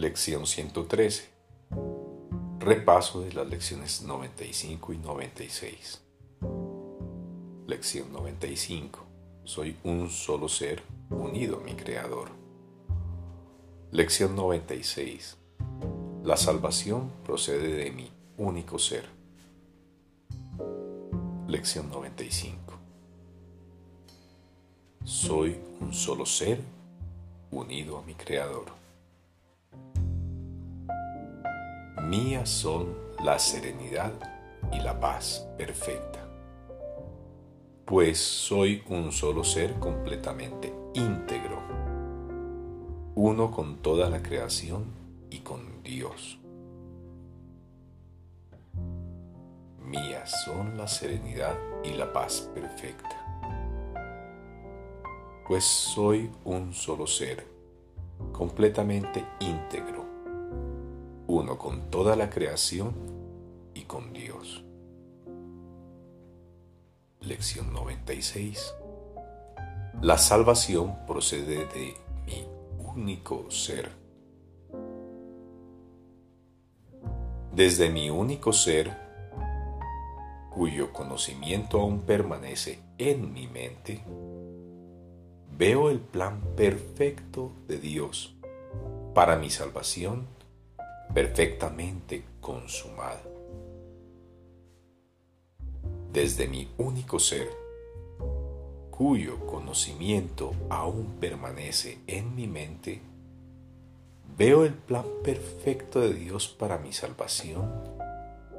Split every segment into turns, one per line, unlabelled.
Lección 113. Repaso de las lecciones 95 y 96. Lección 95. Soy un solo ser unido a mi Creador. Lección 96. La salvación procede de mi único ser. Lección 95. Soy un solo ser unido a mi Creador. Mías son la serenidad y la paz perfecta, pues soy un solo ser completamente íntegro, uno con toda la creación y con Dios. Mías son la serenidad y la paz perfecta, pues soy un solo ser completamente íntegro uno con toda la creación y con Dios. Lección 96. La salvación procede de mi único ser. Desde mi único ser, cuyo conocimiento aún permanece en mi mente, veo el plan perfecto de Dios para mi salvación perfectamente consumado. Desde mi único ser, cuyo conocimiento aún permanece en mi mente, veo el plan perfecto de Dios para mi salvación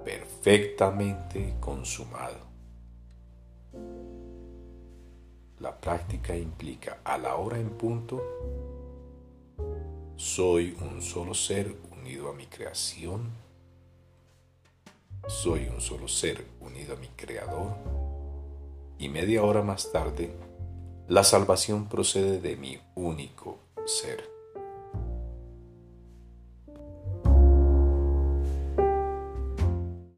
perfectamente consumado. La práctica implica a la hora en punto, soy un solo ser unido a mi creación. Soy un solo ser unido a mi creador. Y media hora más tarde, la salvación procede de mi único ser.